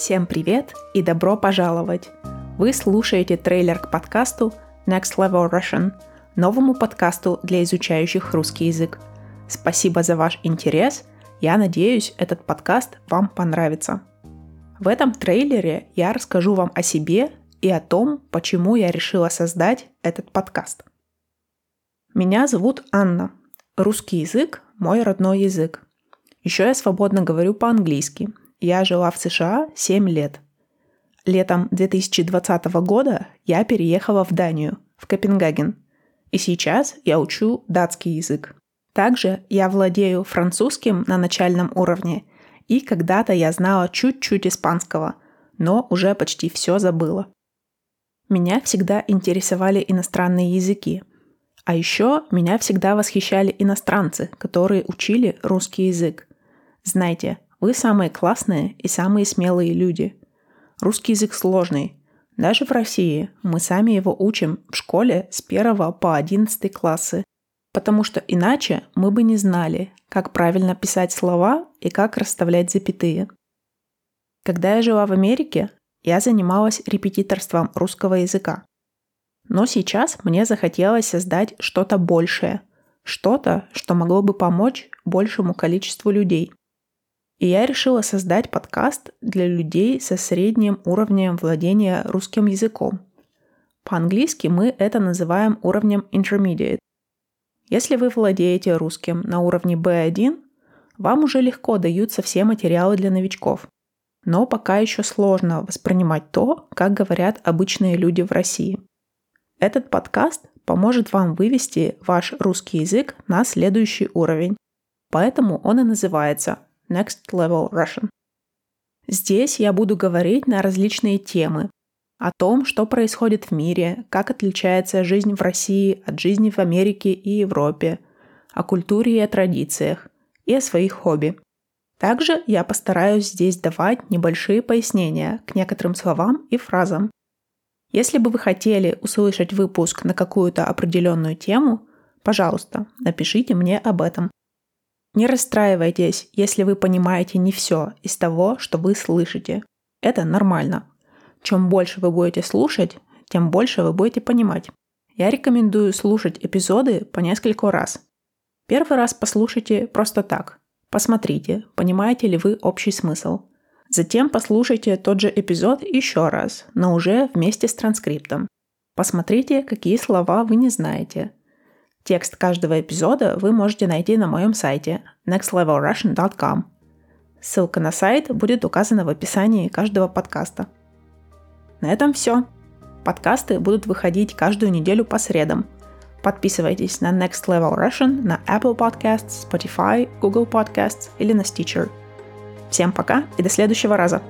Всем привет и добро пожаловать! Вы слушаете трейлер к подкасту Next Level Russian, новому подкасту для изучающих русский язык. Спасибо за ваш интерес. Я надеюсь, этот подкаст вам понравится. В этом трейлере я расскажу вам о себе и о том, почему я решила создать этот подкаст. Меня зовут Анна. Русский язык – мой родной язык. Еще я свободно говорю по-английски. Я жила в США 7 лет. Летом 2020 года я переехала в Данию, в Копенгаген. И сейчас я учу датский язык. Также я владею французским на начальном уровне, и когда-то я знала чуть-чуть испанского, но уже почти все забыла. Меня всегда интересовали иностранные языки. А еще меня всегда восхищали иностранцы, которые учили русский язык. Знаете, вы самые классные и самые смелые люди. Русский язык сложный. Даже в России мы сами его учим в школе с 1 по 11 классы, потому что иначе мы бы не знали, как правильно писать слова и как расставлять запятые. Когда я жила в Америке, я занималась репетиторством русского языка. Но сейчас мне захотелось создать что-то большее, что-то, что могло бы помочь большему количеству людей. И я решила создать подкаст для людей со средним уровнем владения русским языком. По-английски мы это называем уровнем intermediate. Если вы владеете русским на уровне B1, вам уже легко даются все материалы для новичков – но пока еще сложно воспринимать то, как говорят обычные люди в России. Этот подкаст поможет вам вывести ваш русский язык на следующий уровень, поэтому он и называется Next Level Russian. Здесь я буду говорить на различные темы, о том, что происходит в мире, как отличается жизнь в России от жизни в Америке и Европе, о культуре и о традициях, и о своих хобби – также я постараюсь здесь давать небольшие пояснения к некоторым словам и фразам. Если бы вы хотели услышать выпуск на какую-то определенную тему, пожалуйста, напишите мне об этом. Не расстраивайтесь, если вы понимаете не все из того, что вы слышите. Это нормально. Чем больше вы будете слушать, тем больше вы будете понимать. Я рекомендую слушать эпизоды по несколько раз. Первый раз послушайте просто так, Посмотрите, понимаете ли вы общий смысл. Затем послушайте тот же эпизод еще раз, но уже вместе с транскриптом. Посмотрите, какие слова вы не знаете. Текст каждого эпизода вы можете найти на моем сайте nextlevelrussian.com. Ссылка на сайт будет указана в описании каждого подкаста. На этом все. Подкасты будут выходить каждую неделю по средам – Подписывайтесь на Next Level Russian на Apple Podcasts, Spotify, Google Podcasts или на Stitcher. Всем пока и до следующего раза!